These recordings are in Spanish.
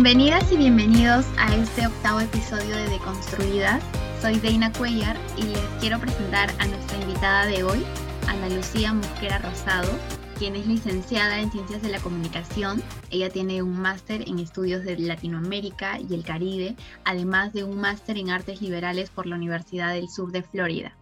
Bienvenidas y bienvenidos a este octavo episodio de Deconstruidas. Soy Deina Cuellar y les quiero presentar a nuestra invitada de hoy, Ana Lucía Mosquera Rosado, quien es licenciada en Ciencias de la Comunicación. Ella tiene un máster en estudios de Latinoamérica y el Caribe, además de un máster en artes liberales por la Universidad del Sur de Florida.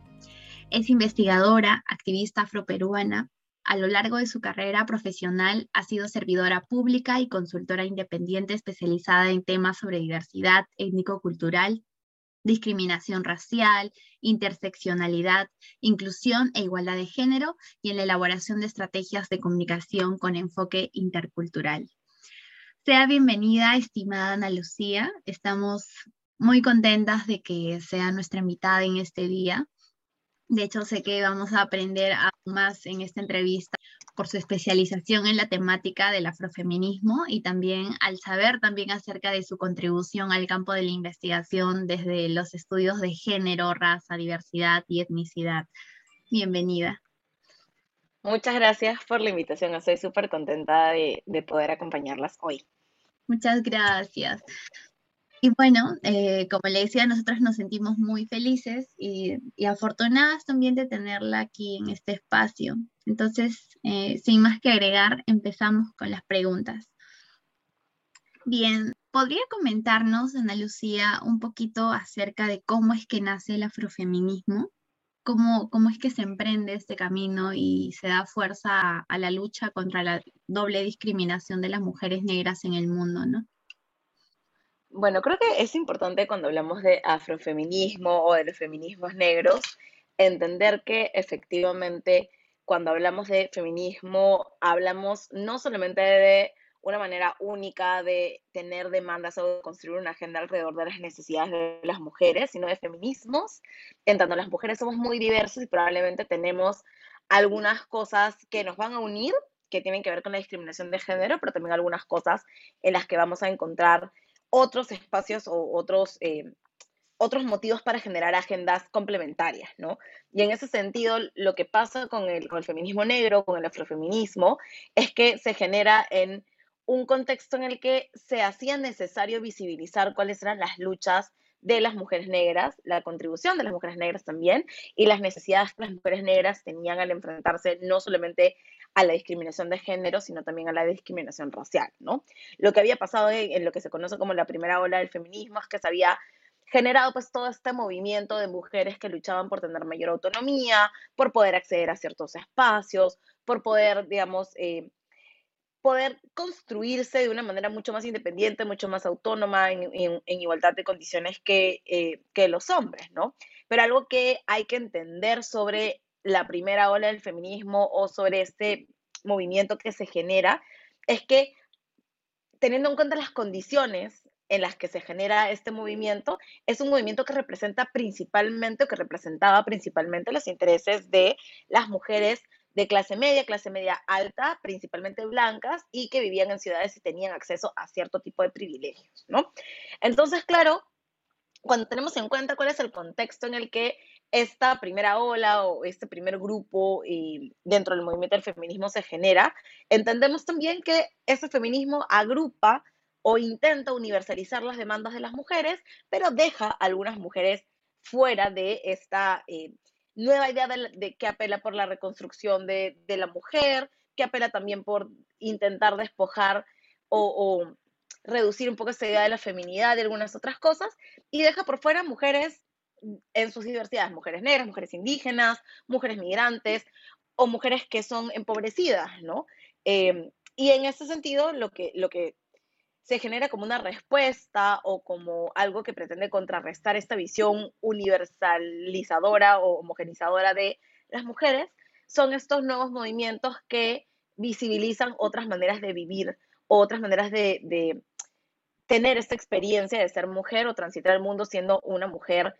Es investigadora, activista afroperuana, a lo largo de su carrera profesional ha sido servidora pública y consultora independiente especializada en temas sobre diversidad étnico-cultural, discriminación racial, interseccionalidad, inclusión e igualdad de género y en la elaboración de estrategias de comunicación con enfoque intercultural. Sea bienvenida, estimada Ana Lucía. Estamos muy contentas de que sea nuestra invitada en este día. De hecho, sé que vamos a aprender aún más en esta entrevista por su especialización en la temática del afrofeminismo y también al saber también acerca de su contribución al campo de la investigación desde los estudios de género, raza, diversidad y etnicidad. Bienvenida. Muchas gracias por la invitación. Estoy súper contenta de, de poder acompañarlas hoy. Muchas gracias. Y bueno, eh, como le decía, nosotros nos sentimos muy felices y, afortunadas también de tenerla aquí en este espacio. Entonces, eh, sin más que agregar, empezamos con las preguntas. Bien, ¿podría comentarnos, Ana Lucía, un poquito acerca de cómo es que nace el afrofeminismo? ¿Cómo, cómo es que se emprende este camino y se da fuerza a, a la lucha contra la doble discriminación de las mujeres negras en el mundo, ¿no? Bueno, creo que es importante cuando hablamos de afrofeminismo o de los feminismos negros, entender que efectivamente cuando hablamos de feminismo hablamos no solamente de una manera única de tener demandas o de construir una agenda alrededor de las necesidades de las mujeres, sino de feminismos, en tanto las mujeres somos muy diversas y probablemente tenemos algunas cosas que nos van a unir, que tienen que ver con la discriminación de género, pero también algunas cosas en las que vamos a encontrar otros espacios o otros, eh, otros motivos para generar agendas complementarias, ¿no? Y en ese sentido, lo que pasa con el, con el feminismo negro, con el afrofeminismo, es que se genera en un contexto en el que se hacía necesario visibilizar cuáles eran las luchas de las mujeres negras, la contribución de las mujeres negras también, y las necesidades que las mujeres negras tenían al enfrentarse no solamente a la discriminación de género, sino también a la discriminación racial, ¿no? Lo que había pasado en, lo que se conoce como la primera ola del feminismo es que se había generado pues todo este movimiento de mujeres que luchaban por tener mayor autonomía, por poder acceder a ciertos espacios, por poder, digamos, eh, poder construirse de una manera mucho más independiente, mucho más autónoma, en, igualdad de condiciones que, eh, que los hombres, ¿no? Pero algo que hay que entender sobre la primera ola del feminismo o sobre este movimiento que se genera, es que teniendo en cuenta las condiciones en las que se genera este movimiento, es un movimiento que representa principalmente o que representaba principalmente los intereses de las mujeres de clase media, clase media alta, principalmente blancas, y que vivían en ciudades y tenían acceso a cierto tipo de privilegios, ¿no? Entonces, claro, cuando tenemos en cuenta cuál es el contexto en el que esta primera ola o este primer grupo y dentro del movimiento del feminismo se genera, entendemos también que ese feminismo agrupa o intenta universalizar las demandas de las mujeres, pero deja a algunas mujeres fuera de esta eh, nueva idea de, que apela por la reconstrucción de, la mujer, que apela también por intentar despojar o, reducir un poco esa idea de la feminidad y algunas otras cosas, y deja por fuera mujeres en sus diversidades, mujeres negras, mujeres indígenas, mujeres migrantes o mujeres que son empobrecidas, ¿no? Em, y en ese sentido, lo que, lo que se genera como una respuesta o como algo que pretende contrarrestar esta visión universalizadora o homogenizadora de las mujeres, son estos nuevos movimientos que visibilizan otras maneras de vivir, otras maneras de, de tener esta experiencia de ser mujer o transitar el mundo siendo una mujer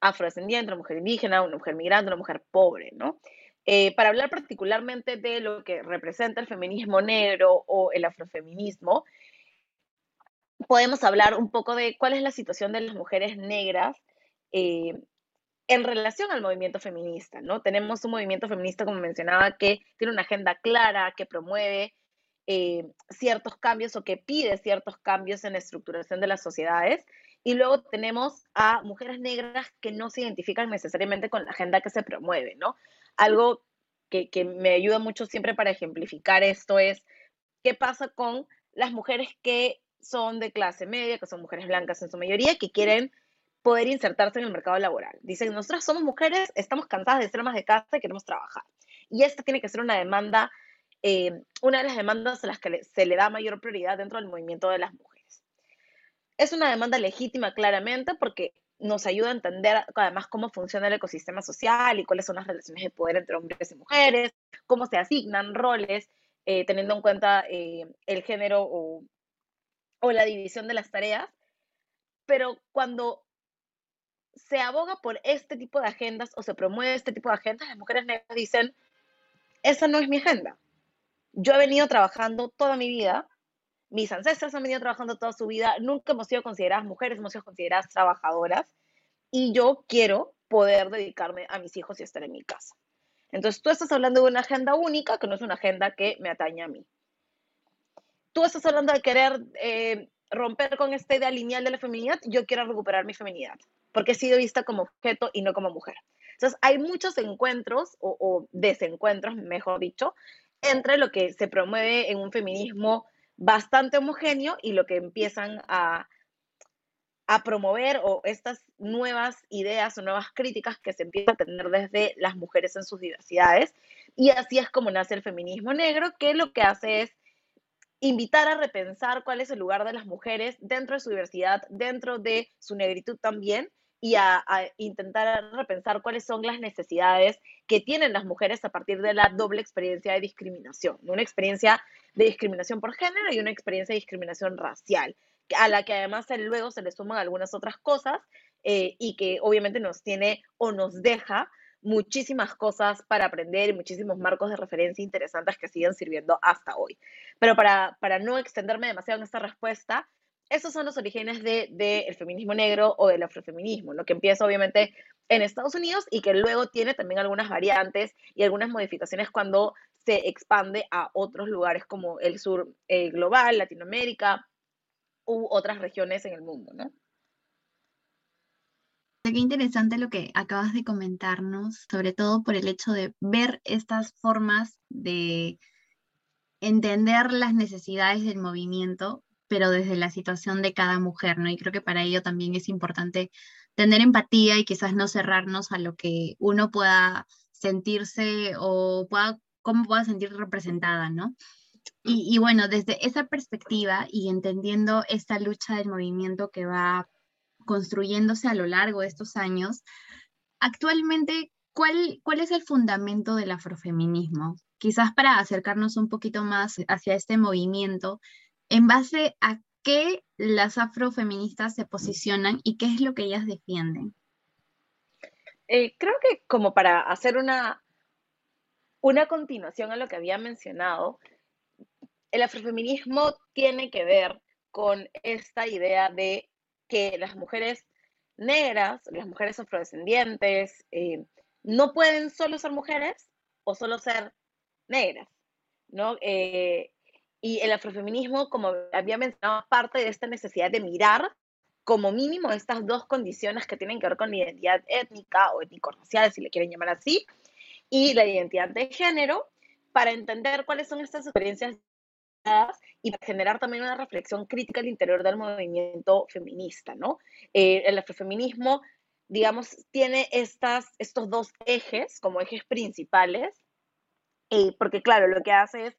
afrodescendiente, una mujer indígena, una mujer migrante, una mujer pobre, ¿no? Eh, para hablar particularmente de lo que representa el feminismo negro o el afrofeminismo, podemos hablar un poco de cuál es la situación de las mujeres negras eh, en relación al movimiento feminista, ¿no? Tenemos un movimiento feminista, como mencionaba, que tiene una agenda clara, que promueve eh, ciertos cambios o que pide ciertos cambios en la estructuración de las sociedades. Y luego tenemos a mujeres negras que no se identifican necesariamente con la agenda que se promueve, ¿no? Algo que, que me ayuda mucho siempre para ejemplificar esto es qué pasa con las mujeres que son de clase media, que son mujeres blancas en su mayoría, que quieren poder insertarse en el mercado laboral. Dicen, nosotras somos mujeres, estamos cansadas de ser más de casa y queremos trabajar. Y esta tiene que ser una demanda, eh, una de las demandas a las que se le da mayor prioridad dentro del movimiento de las mujeres. Es una demanda legítima claramente porque nos ayuda a entender además cómo funciona el ecosistema social y cuáles son las relaciones de poder entre hombres y mujeres, cómo se asignan roles, eh, teniendo en cuenta eh, el género o, o la división de las tareas. Pero cuando se aboga por este tipo de agendas o se promueve este tipo de agendas, las mujeres negras dicen, esa no es mi agenda. Yo he venido trabajando toda mi vida, mis ancestros han venido trabajando toda su vida, nunca hemos sido consideradas mujeres, hemos sido consideradas trabajadoras y yo quiero poder dedicarme a mis hijos y estar en mi casa. Entonces tú estás hablando de una agenda única que no es una agenda que me atañe a mí. Tú estás hablando de querer eh, romper con esta idea lineal de la feminidad, yo quiero recuperar mi feminidad porque he sido vista como objeto y no como mujer. Entonces, hay muchos encuentros o, desencuentros, mejor dicho, entre lo que se promueve en un feminismo bastante homogéneo y lo que empiezan a, a promover o estas nuevas ideas o nuevas críticas que se empiezan a tener desde las mujeres en sus diversidades. Y así es como nace el feminismo negro, que lo que hace es invitar a repensar cuál es el lugar de las mujeres dentro de su diversidad, dentro de su negritud también, y a, intentar repensar cuáles son las necesidades que tienen las mujeres a partir de la doble experiencia de discriminación, una experiencia de discriminación por género y una experiencia de discriminación racial, a la que además luego se le suman algunas otras cosas eh, y que obviamente nos tiene o nos deja muchísimas cosas para aprender y muchísimos marcos de referencia interesantes que siguen sirviendo hasta hoy. Pero para, para no extenderme demasiado en esta respuesta, esos son los orígenes del de, feminismo negro o del afrofeminismo, lo que empieza obviamente en Estados Unidos y que luego tiene también algunas variantes y algunas modificaciones cuando se expande a otros lugares como el sur eh, global, Latinoamérica u otras regiones en el mundo, ¿no? Qué interesante lo que acabas de comentarnos, sobre todo por el hecho de ver estas formas de entender las necesidades del movimiento pero desde la situación de cada mujer, ¿no? Y creo que para ello también es importante tener empatía y quizás no cerrarnos a lo que uno pueda sentirse o pueda, cómo pueda sentir representada, ¿no? Y, y, bueno, desde esa perspectiva y entendiendo esta lucha del movimiento que va construyéndose a lo largo de estos años, actualmente, ¿cuál, cuál es el fundamento del afrofeminismo? Quizás para acercarnos un poquito más hacia este movimiento, en base a qué las afrofeministas se posicionan y qué es lo que ellas defienden. Eh, creo que como para hacer una, una continuación a lo que había mencionado, el afrofeminismo tiene que ver con esta idea de que las mujeres negras, las mujeres afrodescendientes, eh, no pueden solo ser mujeres o solo ser negras, ¿no? Eh, y el afrofeminismo, como había mencionado, parte de esta necesidad de mirar como mínimo estas dos condiciones que tienen que ver con la identidad étnica o étnico-racial, si le quieren llamar así, y la identidad de género, para entender cuáles son estas experiencias y para generar también una reflexión crítica al interior del movimiento feminista, ¿no? Eh, el afrofeminismo, digamos, tiene estas, estos dos ejes como ejes principales, eh, porque claro, lo que hace es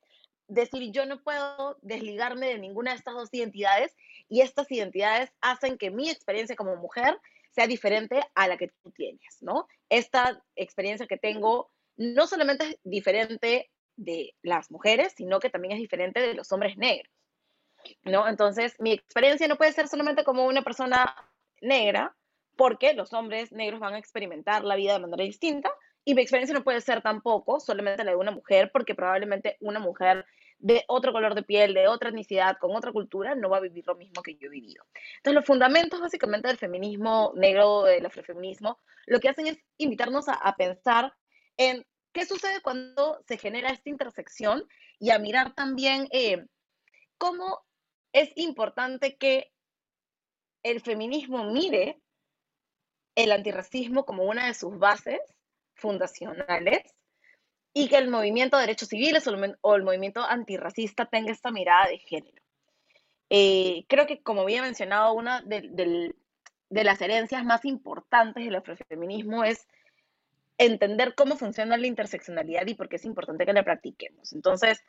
decir, yo no puedo desligarme de ninguna de estas dos identidades y estas identidades hacen que mi experiencia como mujer sea diferente a la que tú tienes, ¿no? Esta experiencia que tengo no solamente es diferente de las mujeres, sino que también es diferente de los hombres negros, ¿no? Entonces, mi experiencia no puede ser solamente como una persona negra, porque los hombres negros van a experimentar la vida de manera distinta, y mi experiencia no puede ser tampoco solamente la de una mujer, porque probablemente una mujer de otro color de piel, de otra etnicidad, con otra cultura, no va a vivir lo mismo que yo he vivido. Entonces, los fundamentos básicamente del feminismo negro, del afrofeminismo, lo que hacen es invitarnos a, pensar en ¿qué sucede cuando se genera esta intersección? Y a mirar también eh, cómo es importante que el feminismo mire el antirracismo como una de sus bases fundacionales y que el movimiento de derechos civiles o el, movimiento antirracista tenga esta mirada de género. Eh, creo que, como había mencionado, una de, las herencias más importantes del afrofeminismo es entender cómo funciona la interseccionalidad y por qué es importante que la practiquemos. Entonces,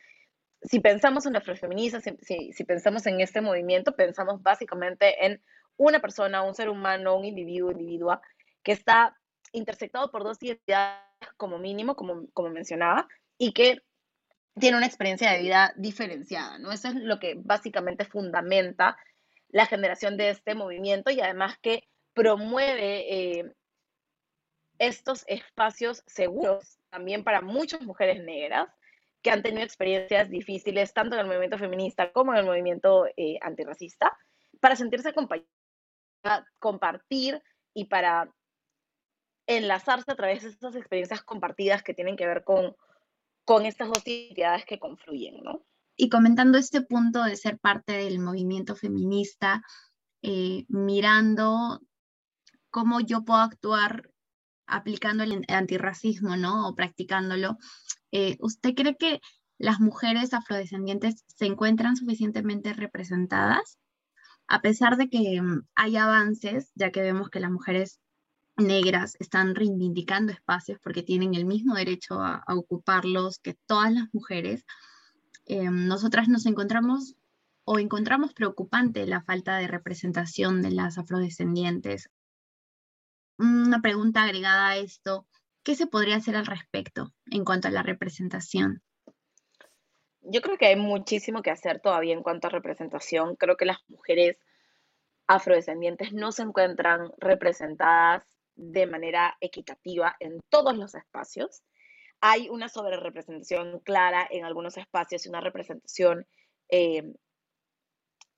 si pensamos en la afrofeminista, si, si, pensamos en este movimiento, pensamos básicamente en una persona, un ser humano, un individuo, individua, que está intersectado por dos identidades como mínimo, como, como mencionaba, y que tiene una experiencia de vida diferenciada, ¿no? Eso es lo que básicamente fundamenta la generación de este movimiento y además que promueve eh, estos espacios seguros también para muchas mujeres negras que han tenido experiencias difíciles tanto en el movimiento feminista como en el movimiento eh, antirracista, para sentirse acompañadas, compartir y para enlazarse a través de estas experiencias compartidas que tienen que ver con, con estas dos identidades que confluyen, ¿no? Y comentando este punto de ser parte del movimiento feminista, eh, mirando cómo yo puedo actuar aplicando el antirracismo, ¿no? O practicándolo, eh, ¿usted cree que las mujeres afrodescendientes se encuentran suficientemente representadas? A pesar de que mm, hay avances, ya que vemos que las mujeres negras están reivindicando espacios porque tienen el mismo derecho a, ocuparlos que todas las mujeres, eh, nosotras nos encontramos o encontramos preocupante la falta de representación de las afrodescendientes. Una pregunta agregada a esto, ¿qué se podría hacer al respecto en cuanto a la representación? Yo creo que hay muchísimo que hacer todavía en cuanto a representación. Creo que las mujeres afrodescendientes no se encuentran representadas de manera equitativa en todos los espacios. Hay una sobrerepresentación clara en algunos espacios y una representación eh,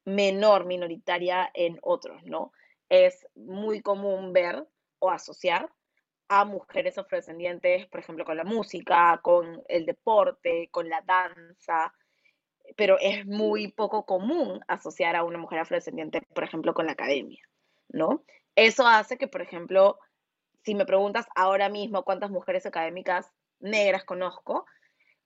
menor, minoritaria en otros, ¿no? Es muy común ver o asociar a mujeres afrodescendientes, por ejemplo, con la música, con el deporte, con la danza, pero es muy poco común asociar a una mujer afrodescendiente, por ejemplo, con la academia, ¿no? Eso hace que, por ejemplo, si me preguntas ahora mismo cuántas mujeres académicas negras conozco,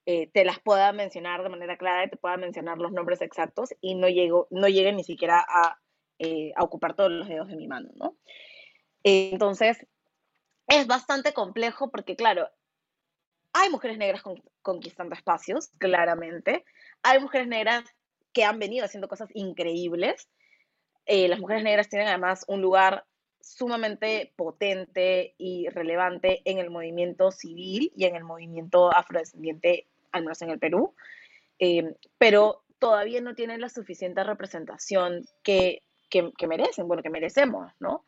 eh, te las pueda mencionar de manera clara y te pueda mencionar los nombres exactos y no, llego, no llegue ni siquiera a, eh, a ocupar todos los dedos de mi mano, ¿no? Entonces, es bastante complejo porque, claro, hay mujeres negras conquistando espacios, claramente. Hay mujeres negras que han venido haciendo cosas increíbles. Eh, las mujeres negras tienen además un lugar sumamente potente y relevante en el movimiento civil y en el movimiento afrodescendiente, al menos en el Perú, eh, pero todavía no tienen la suficiente representación que, merecen, bueno, que merecemos, ¿no?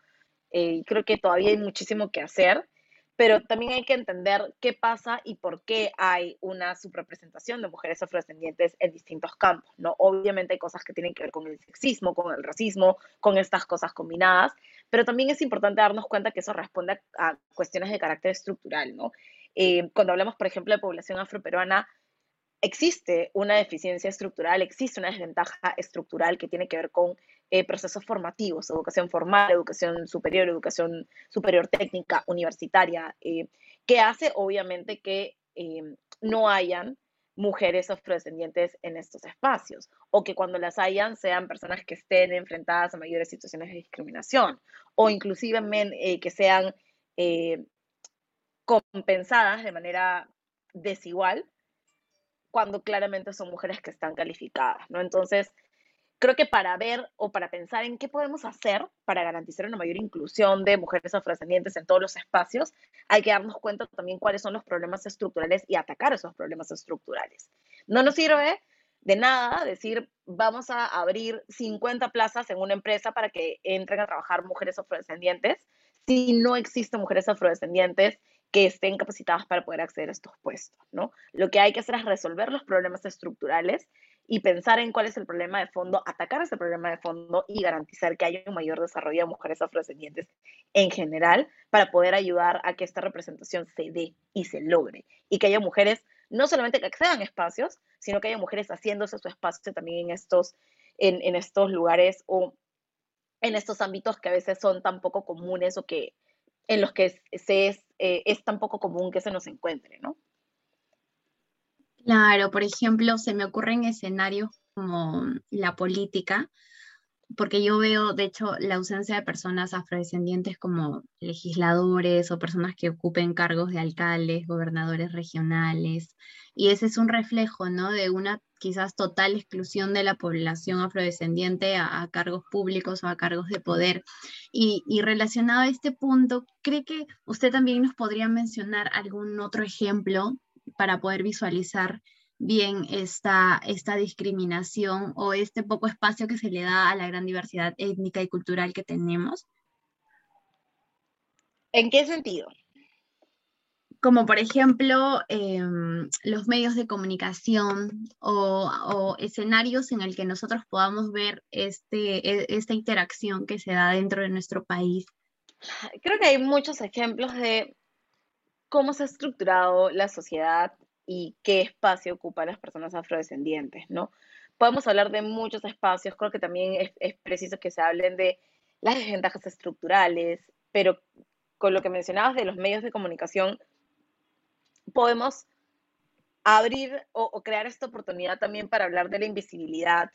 Eh, creo que todavía hay muchísimo que hacer pero también hay que entender qué pasa y por qué hay una subrepresentación de mujeres afrodescendientes en distintos campos, ¿no? Obviamente hay cosas que tienen que ver con el sexismo, con el racismo, con estas cosas combinadas, pero también es importante darnos cuenta que eso responde a, cuestiones de carácter estructural, ¿no? Eh, cuando hablamos, por ejemplo, de población afroperuana, existe una deficiencia estructural, existe una desventaja estructural que tiene que ver con eh, procesos formativos, educación formal, educación superior, educación superior técnica, universitaria, eh, que hace obviamente que eh, no hayan mujeres afrodescendientes en estos espacios o que cuando las hayan sean personas que estén enfrentadas a mayores situaciones de discriminación o inclusive que sean compensadas de manera desigual cuando claramente son mujeres que están calificadas, ¿no? Entonces, creo que para ver o para pensar en qué podemos hacer para garantizar una mayor inclusión de mujeres afrodescendientes en todos los espacios, hay que darnos cuenta también cuáles son los problemas estructurales y atacar esos problemas estructurales. No nos sirve de nada decir, vamos a abrir 50 plazas en una empresa para que entren a trabajar mujeres afrodescendientes si no existen mujeres afrodescendientes que estén capacitadas para poder acceder a estos puestos, ¿no? Lo que hay que hacer es resolver los problemas estructurales y pensar en cuál es el problema de fondo, atacar ese problema de fondo y garantizar que haya un mayor desarrollo de mujeres afrodescendientes en general para poder ayudar a que esta representación se dé y se logre y que haya mujeres no solamente que accedan a espacios, sino que haya mujeres haciéndose su espacio también en estos, en, en estos lugares o en estos ámbitos que a veces son tan poco comunes o que en los que se es, eh, es tan poco común que se nos encuentre, ¿no? Claro, por ejemplo, se me ocurren escenarios como la política, porque yo veo, de hecho, la ausencia de personas afrodescendientes como legisladores o personas que ocupen cargos de alcaldes, gobernadores regionales, y ese es un reflejo, ¿no? De una quizás total exclusión de la población afrodescendiente a, cargos públicos o a cargos de poder. Y, y, relacionado a este punto, ¿cree que usted también nos podría mencionar algún otro ejemplo para poder visualizar bien esta, esta discriminación o este poco espacio que se le da a la gran diversidad étnica y cultural que tenemos? ¿En qué sentido? Como por ejemplo em, los medios de comunicación o, escenarios en el que nosotros podamos ver este, e, esta interacción que se da dentro de nuestro país. Creo que hay muchos ejemplos de cómo se ha estructurado la sociedad y qué espacio ocupan las personas afrodescendientes, ¿no? Podemos hablar de muchos espacios, creo que también es, preciso que se hablen de las desventajas estructurales, pero con lo que mencionabas de los medios de comunicación, podemos abrir o, o, crear esta oportunidad también para hablar de la invisibilidad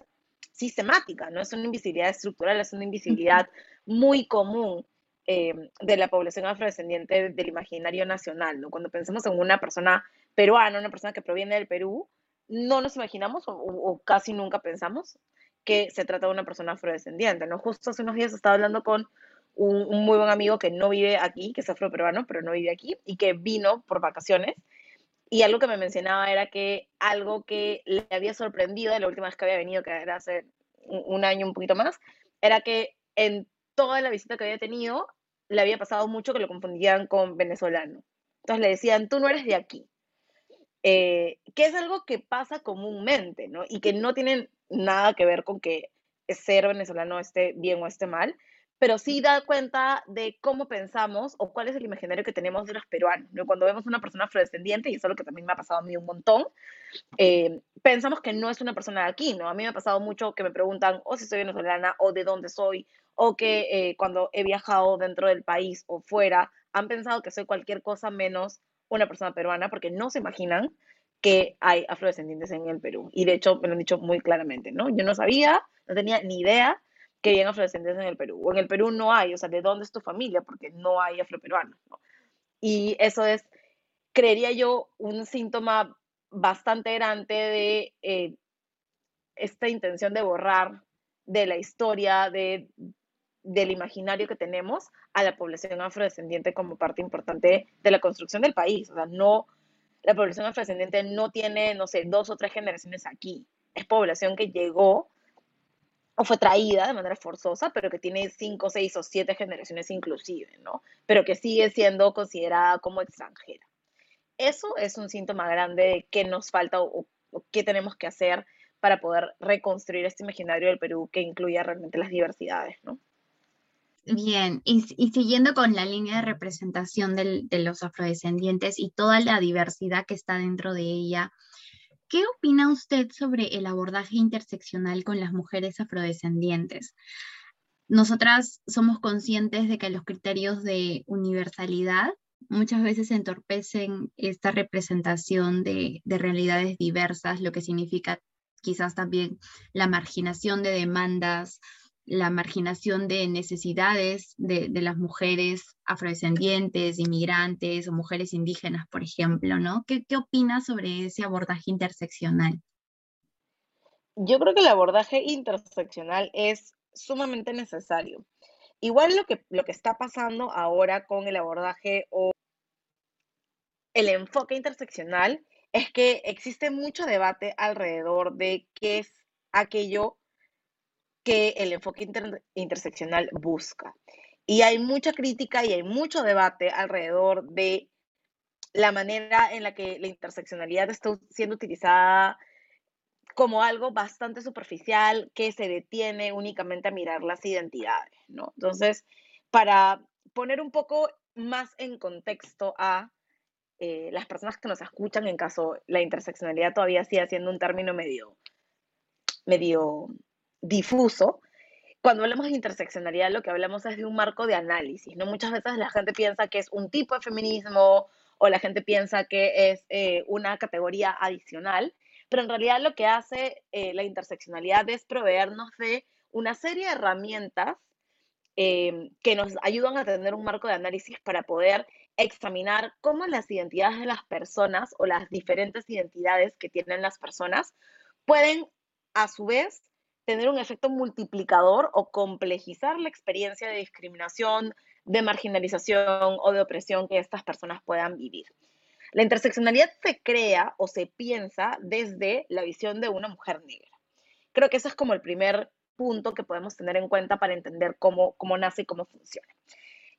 sistemática, no es una invisibilidad estructural, es una invisibilidad muy común eh, de la población afrodescendiente del imaginario nacional, ¿no? Cuando pensamos en una persona peruana, una persona que proviene del Perú, no nos imaginamos o, casi nunca pensamos que se trata de una persona afrodescendiente, ¿no? Justo hace unos días estaba hablando con un, un muy buen amigo que no vive aquí, que es afroperuano, pero no vive aquí, y que vino por vacaciones, y algo que me mencionaba era que algo que le había sorprendido de la última vez que había venido, que era hace un año, un poquito más, era que en toda la visita que había tenido, le había pasado mucho que lo confundían con venezolano. Entonces le decían, tú no eres de aquí. Eh, que es algo que pasa comúnmente, ¿no? Y que no tiene nada que ver con que ser venezolano esté bien o esté mal, pero sí da cuenta de cómo pensamos o cuál es el imaginario que tenemos de los peruanos. ¿no? Cuando vemos una persona afrodescendiente, y es lo que también me ha pasado a mí un montón, eh, pensamos que no es una persona de aquí, ¿no? A mí me ha pasado mucho que me preguntan o si soy venezolana o de dónde soy, o que eh, cuando he viajado dentro del país o fuera, han pensado que soy cualquier cosa menos una persona peruana porque no se imaginan que hay afrodescendientes en el Perú. Y de hecho me lo han dicho muy claramente, ¿no? Yo no sabía, no tenía ni idea que había afrodescendientes en el Perú. O en el Perú no hay, o sea, ¿de dónde es tu familia? Porque no hay afroperuanos, ¿no? Y eso es, creería yo, un síntoma bastante grande de eh, esta intención de borrar de la historia, de del imaginario que tenemos a la población afrodescendiente como parte importante de la construcción del país. O sea, no, la población afrodescendiente no tiene, no sé, dos o tres generaciones aquí. Es población que llegó o fue traída de manera forzosa, pero que tiene cinco, seis o siete generaciones inclusive, ¿no? Pero que sigue siendo considerada como extranjera. Eso es un síntoma grande de qué nos falta o, o qué tenemos que hacer para poder reconstruir este imaginario del Perú que incluya realmente las diversidades, ¿no? Bien, y, siguiendo con la línea de representación de los afrodescendientes y toda la diversidad que está dentro de ella, ¿qué opina usted sobre el abordaje interseccional con las mujeres afrodescendientes? Nosotras somos conscientes de que los criterios de universalidad muchas veces entorpecen esta representación de realidades diversas, lo que significa quizás también la marginación de demandas la marginación de necesidades de, las mujeres afrodescendientes, inmigrantes o mujeres indígenas, por ejemplo, ¿no? ¿Qué, qué opinas sobre ese abordaje interseccional? Yo creo que el abordaje interseccional es sumamente necesario. Igual lo que, lo que está pasando ahora con el abordaje o el enfoque interseccional es que existe mucho debate alrededor de qué es aquello que el enfoque interseccional busca. Y hay mucha crítica y hay mucho debate alrededor de la manera en la que la interseccionalidad está siendo utilizada como algo bastante superficial que se detiene únicamente a mirar las identidades, ¿no? Entonces, para poner un poco más en contexto a eh, las personas que nos escuchan, en caso la interseccionalidad todavía sigue siendo un término medio, medio difuso, cuando hablamos de interseccionalidad lo que hablamos es de un marco de análisis, ¿no? Muchas veces la gente piensa que es un tipo de feminismo o la gente piensa que es eh, una categoría adicional, pero en realidad lo que hace eh, la interseccionalidad es proveernos de una serie de herramientas eh, que nos ayudan a tener un marco de análisis para poder examinar cómo las identidades de las personas o las diferentes identidades que tienen las personas pueden a su vez tener un efecto multiplicador o complejizar la experiencia de discriminación, de marginalización o de opresión que estas personas puedan vivir. La interseccionalidad se crea o se piensa desde la visión de una mujer negra. Creo que ese es como el primer punto que podemos tener en cuenta para entender cómo, cómo nace y cómo funciona.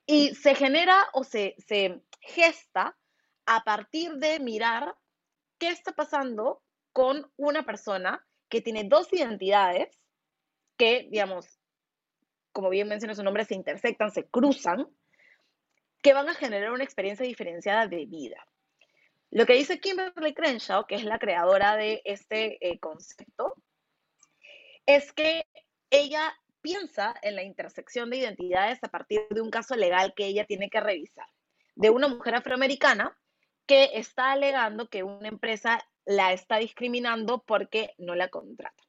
Y se genera o se, se gesta a partir de mirar qué está pasando con una persona que tiene dos identidades que, digamos, como bien menciona su nombre, se intersectan, se cruzan, que van a generar una experiencia diferenciada de vida. Lo que dice Kimberly Crenshaw, que es la creadora de este eh, concepto, es que ella piensa en la intersección de identidades a partir de un caso legal que ella tiene que revisar, de una mujer afroamericana que está alegando que una empresa la está discriminando porque no la contrata.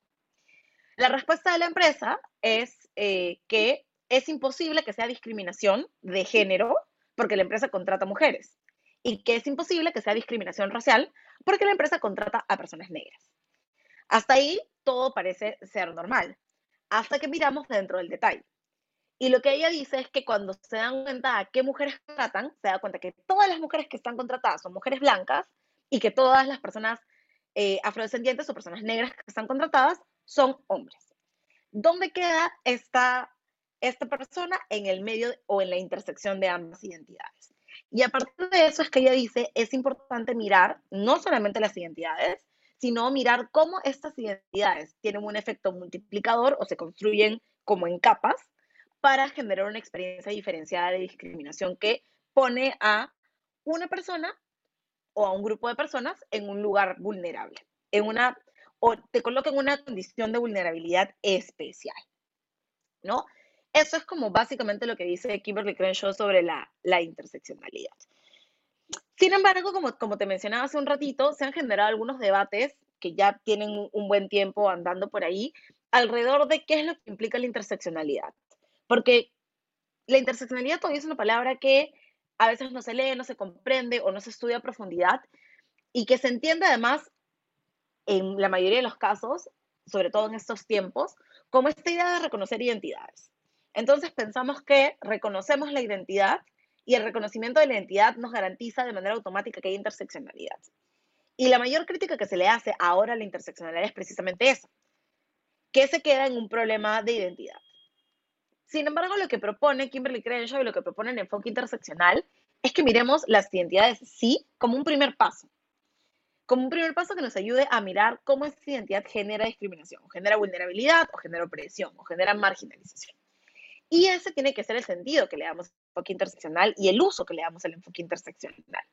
La respuesta de la empresa es eh, que es imposible que sea discriminación de género porque la empresa contrata mujeres y que es imposible que sea discriminación racial porque la empresa contrata a personas negras. Hasta ahí todo parece ser normal, hasta que miramos dentro del detalle. Y lo que ella dice es que cuando se dan cuenta a qué mujeres contratan, se da cuenta que todas las mujeres que están contratadas son mujeres blancas y que todas las personas eh, afrodescendientes o personas negras que están contratadas son hombres. ¿Dónde queda esta, esta persona? En el medio o en la intersección de ambas identidades. Y a partir de eso es que ella dice, es importante mirar no solamente las identidades, sino mirar cómo estas identidades tienen un efecto multiplicador o se construyen como en capas para generar una experiencia diferenciada de discriminación que pone a una persona o a un grupo de personas en un lugar vulnerable, en una o te coloca en una condición de vulnerabilidad especial, ¿no? Eso es como básicamente lo que dice Kimberly Crenshaw sobre la, interseccionalidad. Sin embargo, como, como te mencionaba hace un ratito, se han generado algunos debates que ya tienen un buen tiempo andando por ahí alrededor de qué es lo que implica la interseccionalidad. Porque la interseccionalidad todavía es una palabra que a veces no se lee, no se comprende o no se estudia a profundidad y que se entiende además en la mayoría de los casos, sobre todo en estos tiempos, como esta idea de reconocer identidades. Entonces pensamos que reconocemos la identidad y el reconocimiento de la identidad nos garantiza de manera automática que hay interseccionalidad. Y la mayor crítica que se le hace ahora a la interseccionalidad es precisamente esa, que se queda en un problema de identidad. Sin embargo, lo que propone Kimberly Crenshaw y lo que propone el enfoque interseccional es que miremos las identidades sí como un primer paso, como un primer paso que nos ayude a mirar cómo esa identidad genera discriminación, genera vulnerabilidad, o genera opresión, o genera marginalización. Y ese tiene que ser el sentido que le damos al enfoque interseccional y el uso que le damos al enfoque interseccional.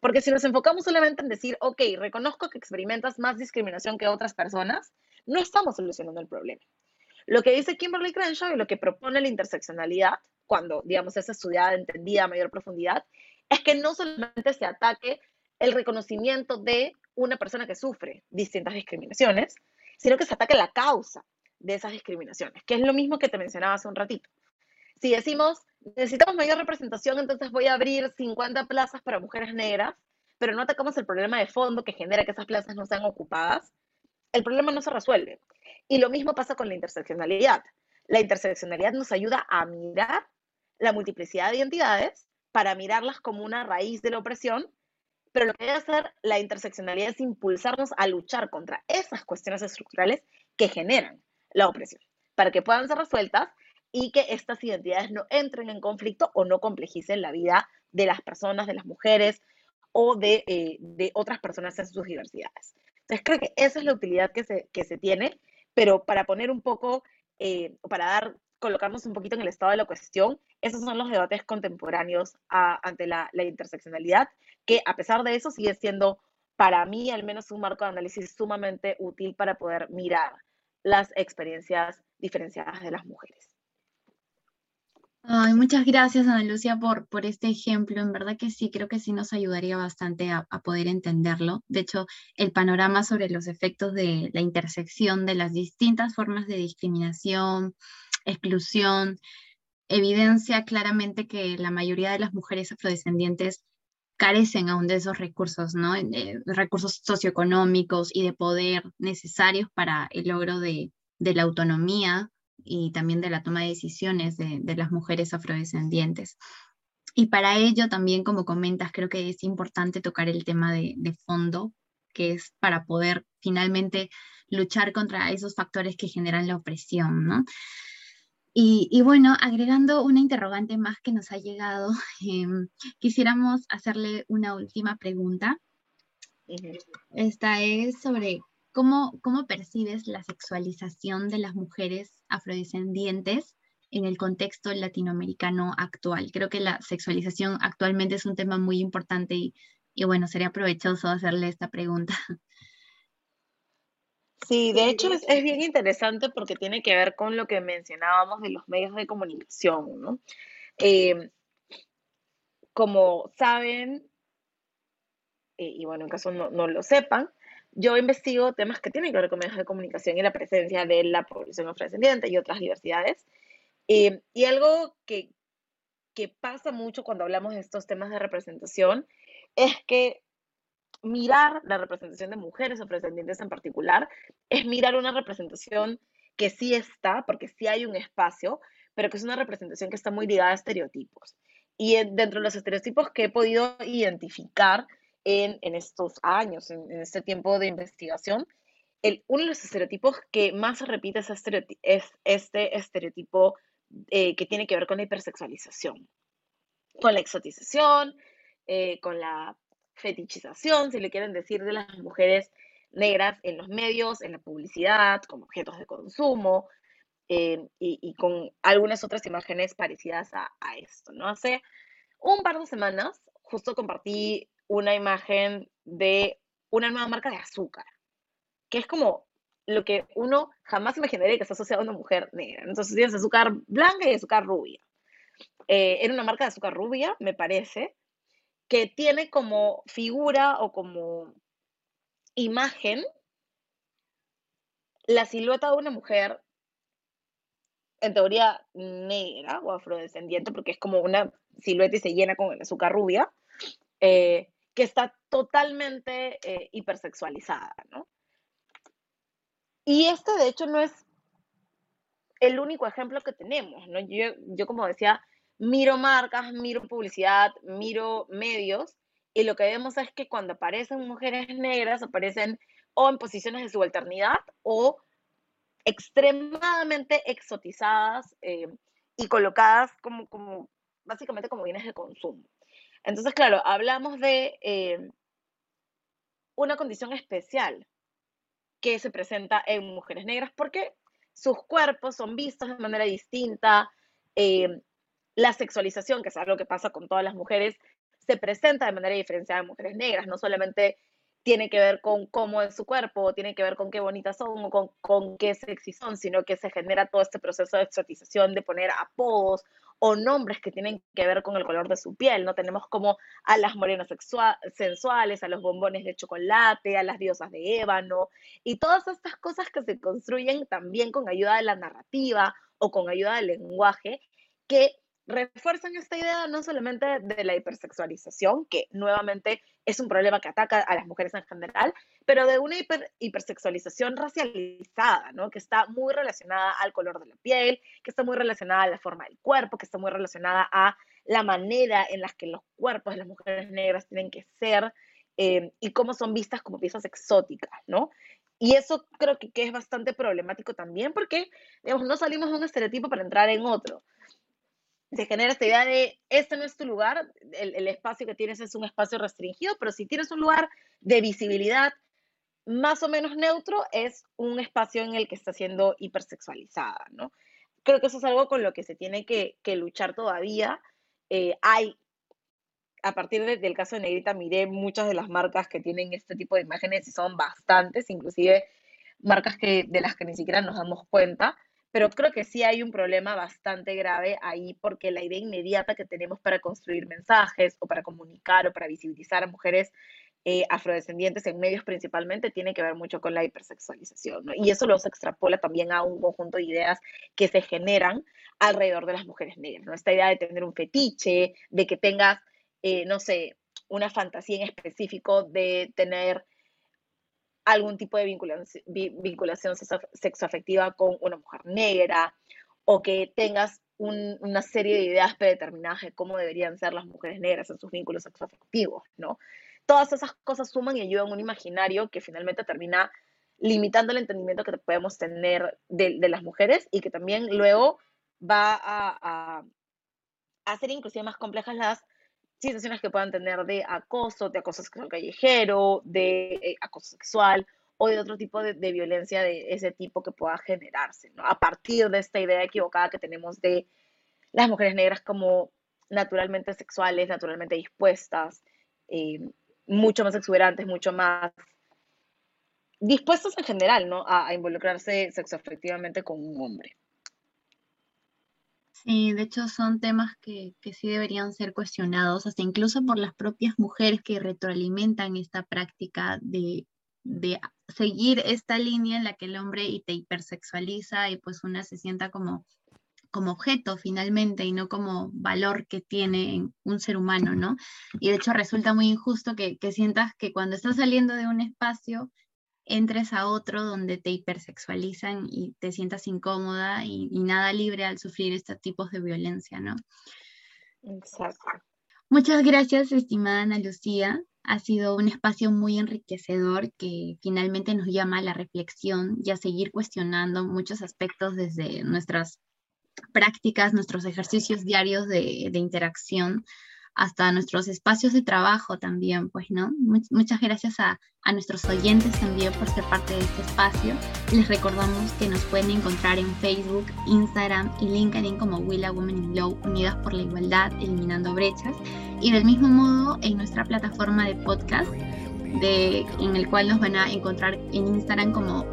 Porque si nos enfocamos solamente en decir, ok, reconozco que experimentas más discriminación que otras personas, no estamos solucionando el problema. Lo que dice Kimberly Crenshaw y lo que propone la interseccionalidad, cuando, digamos, es estudiada, entendida a mayor profundidad, es que no solamente se ataque el reconocimiento de una persona que sufre distintas discriminaciones, sino que se ataque la causa de esas discriminaciones, que es lo mismo que te mencionaba hace un ratito. Si decimos, necesitamos mayor representación, entonces voy a abrir 50 plazas para mujeres negras, pero no atacamos el problema de fondo que genera que esas plazas no sean ocupadas, el problema no se resuelve. Y lo mismo pasa con la interseccionalidad. La interseccionalidad nos ayuda a mirar la multiplicidad de identidades para mirarlas como una raíz de la opresión, pero lo que debe hacer la interseccionalidad es impulsarnos a luchar contra esas cuestiones estructurales que generan la opresión, para que puedan ser resueltas y que estas identidades no entren en conflicto o no complejicen la vida de las personas, de las mujeres o de, eh, de otras personas en sus diversidades. Entonces creo que esa es la utilidad que se, que se tiene, pero para poner un poco, eh, para dar, colocarnos un poquito en el estado de la cuestión, esos son los debates contemporáneos ante la, la interseccionalidad, que a pesar de eso sigue siendo para mí al menos un marco de análisis sumamente útil para poder mirar las experiencias diferenciadas de las mujeres. Ay, muchas gracias, Ana Lucia, por, por este ejemplo. En verdad que sí, creo que sí nos ayudaría bastante a, a, poder entenderlo. De hecho, el panorama sobre los efectos de la intersección de las distintas formas de discriminación, exclusión, evidencia claramente que la mayoría de las mujeres afrodescendientes carecen aún de esos recursos, ¿no? Eh, recursos socioeconómicos y de poder necesarios para el logro de, de la autonomía y también de la toma de decisiones de, de las mujeres afrodescendientes. Y para ello también, como comentas, creo que es importante tocar el tema de, de fondo, que es para poder finalmente luchar contra esos factores que generan la opresión, ¿no? Y, y, bueno, agregando una interrogante más que nos ha llegado, eh, quisiéramos hacerle una última pregunta. Esta es sobre ¿Cómo, ¿Cómo percibes la sexualización de las mujeres afrodescendientes en el contexto latinoamericano actual? Creo que la sexualización actualmente es un tema muy importante y, y bueno, sería provechoso hacerle esta pregunta. Sí, de hecho es, es, bien interesante porque tiene que ver con lo que mencionábamos de los medios de comunicación, ¿no? Eh, como saben, eh, y bueno, en caso no, no, lo sepan, yo investigo temas que tienen que ver con medios de comunicación y la presencia de la población afrodescendiente y otras diversidades. Eh, y algo que, que pasa mucho cuando hablamos de estos temas de representación es que mirar la representación de mujeres afrodescendientes en particular es mirar una representación que sí está, porque sí hay un espacio, pero que es una representación que está muy ligada a estereotipos. Y dentro de los estereotipos que he podido identificar en, en estos años, en, en, este tiempo de investigación, el, uno de los estereotipos que más se repite es, es este estereotipo eh, que tiene que ver con la hipersexualización, con la exotización, eh, con la fetichización, si le quieren decir, de las mujeres negras en los medios, en la publicidad, como objetos de consumo, eh, y, y, con algunas otras imágenes parecidas a, a, esto, ¿no? Hace un par de semanas justo compartí una imagen de una nueva marca de azúcar, que es como lo que uno jamás imaginaría que está asociado a una mujer negra. Entonces tienes azúcar blanca y azúcar rubia. Eh, era una marca de azúcar rubia, me parece, que tiene como figura o como imagen la silueta de una mujer, en teoría negra o afrodescendiente, porque es como una silueta y se llena con el azúcar rubia, eh, que está totalmente eh, hipersexualizada, ¿no? Y este, de hecho, no es el único ejemplo que tenemos, ¿no? Yo, yo como decía, miro marcas, miro publicidad, miro medios, y lo que vemos es que cuando aparecen mujeres negras, aparecen o en posiciones de subalternidad o extremadamente exotizadas eh, y colocadas como, básicamente como bienes de consumo. Entonces, claro, hablamos de eh, una condición especial que se presenta en mujeres negras porque sus cuerpos son vistos de manera distinta, eh, la sexualización, que es algo que pasa con todas las mujeres, se presenta de manera diferenciada en mujeres negras, no solamente tiene que ver con cómo es su cuerpo, tiene que ver con qué bonitas son o con, con qué sexy son, sino que se genera todo este proceso de exotización, de poner apodos o nombres que tienen que ver con el color de su piel, ¿no? Tenemos como a las morenas sensuales, a los bombones de chocolate, a las diosas de ébano, y todas estas cosas que se construyen también con ayuda de la narrativa o con ayuda del lenguaje, que refuerzan esta idea no solamente de la hipersexualización, que nuevamente es un problema que ataca a las mujeres en general, pero de una hiper, hipersexualización racializada, ¿no? que está muy relacionada al color de la piel, que está muy relacionada a la forma del cuerpo, que está muy relacionada a la manera en la que los cuerpos de las mujeres negras tienen que ser eh, y cómo son vistas como piezas exóticas, ¿no? Y eso creo que, es bastante problemático también porque, no salimos de un estereotipo para entrar en otro se genera esta idea de, este no es tu lugar, el, el, espacio que tienes es un espacio restringido, pero si tienes un lugar de visibilidad, más o menos neutro es un espacio en el que está siendo hipersexualizada, ¿no? Creo que eso es algo con lo que se tiene que, luchar todavía. Eh, hay, a partir del caso de Negrita, miré muchas de las marcas que tienen este tipo de imágenes y son bastantes, inclusive marcas que, de las que ni siquiera nos damos cuenta pero creo que sí hay un problema bastante grave ahí porque la idea inmediata que tenemos para construir mensajes o para comunicar o para visibilizar a mujeres eh, afrodescendientes en medios principalmente tiene que ver mucho con la hipersexualización, ¿no? Y eso lo se extrapola también a un conjunto de ideas que se generan alrededor de las mujeres negras, ¿no? Esta idea de tener un fetiche, de que tengas, eh, no sé, una fantasía en específico de tener algún tipo de vinculación, sexoafectiva con una mujer negra o que tengas una serie de ideas predeterminadas de cómo deberían ser las mujeres negras en sus vínculos sexoafectivos, ¿no? Todas esas cosas suman y ayudan a un imaginario que finalmente termina limitando el entendimiento que podemos tener de, las mujeres y que también luego va a, a hacer inclusive más complejas las situaciones que puedan tener de acoso, de acoso sexual callejero, de eh, acoso sexual o de otro tipo de, violencia de ese tipo que pueda generarse, ¿no? A partir de esta idea equivocada que tenemos de las mujeres negras como naturalmente sexuales, naturalmente dispuestas, eh, mucho más exuberantes, mucho más dispuestas en general, ¿no? A, a involucrarse sexoafectivamente con un hombre. Sí, de hecho son temas que, sí deberían ser cuestionados, hasta incluso por las propias mujeres que retroalimentan esta práctica de, seguir esta línea en la que el hombre te hipersexualiza y pues una se sienta como, como objeto finalmente y no como valor que tiene un ser humano, ¿no? Y de hecho resulta muy injusto que, que sientas que cuando estás saliendo de un espacio entres a otro donde te hipersexualizan y te sientas incómoda y, nada libre al sufrir estos tipos de violencia, ¿no? Exacto. Muchas gracias, estimada Ana Lucía. Ha sido un espacio muy enriquecedor que finalmente nos llama a la reflexión y a seguir cuestionando muchos aspectos desde nuestras prácticas, nuestros ejercicios diarios de, de interacción hasta nuestros espacios de trabajo también, pues, ¿no? muchas gracias a, a, nuestros oyentes también por ser parte de este espacio. Les recordamos que nos pueden encontrar en Facebook, Instagram y LinkedIn como Willa Women in Law, Unidas por la Igualdad, Eliminando Brechas. Y del mismo modo en nuestra plataforma de podcast, de, en el cual nos van a encontrar en Instagram como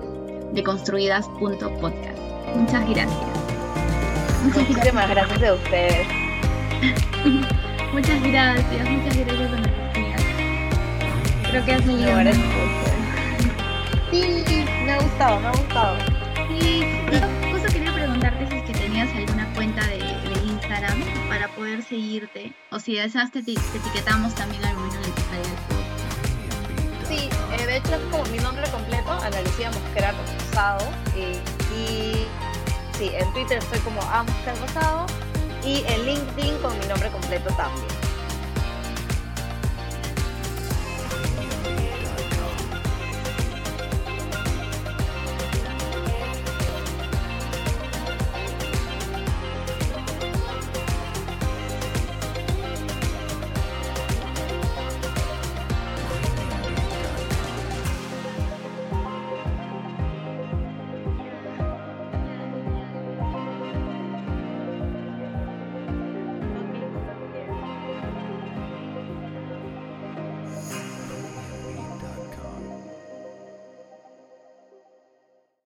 deconstruidas.podcast. Muchas gracias. Muchas Muchísimas gracias a ustedes. Muchas gracias, muchas gracias Ana Creo que has leído. No, sí, me ha gustado, me ha gustado. Sí, justo quería preguntarte si es que tenías alguna cuenta de, Instagram para poder seguirte. O si deseas te, te etiquetamos también al momento en el que salga Sí, eh, de hecho es como mi nombre completo, Ana Lucía Mosquera Rosado. Eh, y sí, en Twitter estoy como A Mosquera Rosado y en LinkedIn con mi nombre completo también.